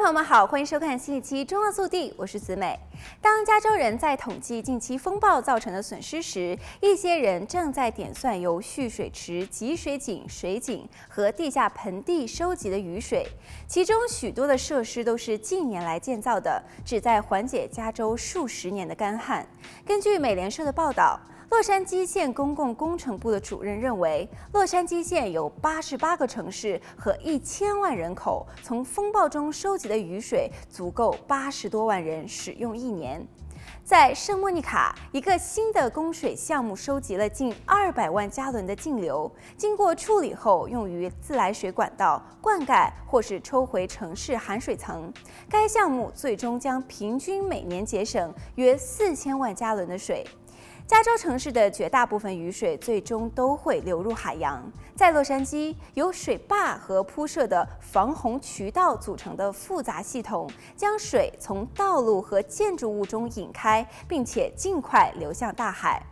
朋友们好，欢迎收看新一期《中澳速递》，我是子美。当加州人在统计近期风暴造成的损失时，一些人正在点算由蓄水池、集水井、水井和地下盆地收集的雨水，其中许多的设施都是近年来建造的，旨在缓解加州数十年的干旱。根据美联社的报道。洛杉矶县公共工程部的主任认为，洛杉矶县有八十八个城市和一千万人口，从风暴中收集的雨水足够八十多万人使用一年。在圣莫尼卡，一个新的供水项目收集了近二百万加仑的净流，经过处理后用于自来水管道灌溉或是抽回城市含水层。该项目最终将平均每年节省约四千万加仑的水。加州城市的绝大部分雨水最终都会流入海洋。在洛杉矶，由水坝和铺设的防洪渠道组成的复杂系统，将水从道路和建筑物中引开，并且尽快流向大海。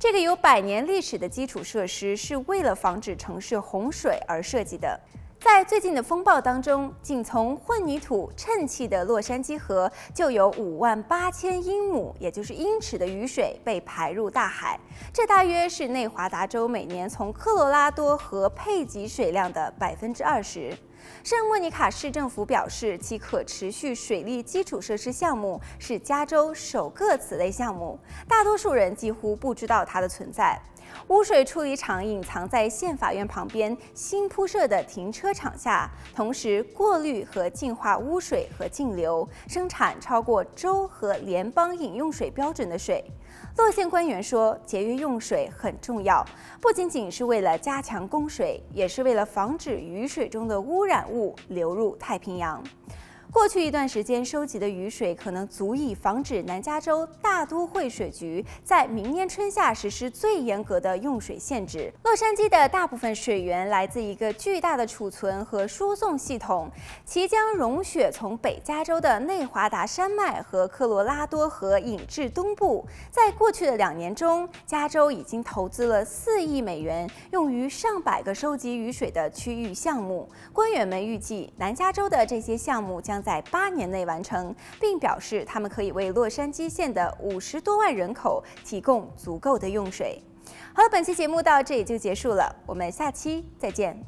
这个有百年历史的基础设施是为了防止城市洪水而设计的。在最近的风暴当中，仅从混凝土衬砌的洛杉矶河就有五万八千英亩，也就是英尺的雨水被排入大海。这大约是内华达州每年从科罗拉多河配给水量的百分之二十。圣莫尼卡市政府表示，其可持续水利基础设施项目是加州首个此类项目，大多数人几乎不知道它的存在。污水处理厂隐藏在县法院旁边新铺设的停车场下，同时过滤和净化污水和净流，生产超过州和联邦饮用水标准的水。洛县官员说，节约用水很重要，不仅仅是为了加强供水，也是为了防止雨水中的污染物流入太平洋。过去一段时间收集的雨水可能足以防止南加州大都会水局在明年春夏实施最严格的用水限制。洛杉矶的大部分水源来自一个巨大的储存和输送系统，其将融雪从北加州的内华达山脉和科罗拉多河引至东部。在过去的两年中，加州已经投资了四亿美元，用于上百个收集雨水的区域项目。官员们预计，南加州的这些项目将在八年内完成，并表示他们可以为洛杉矶县的五十多万人口提供足够的用水。好了，本期节目到这里就结束了，我们下期再见。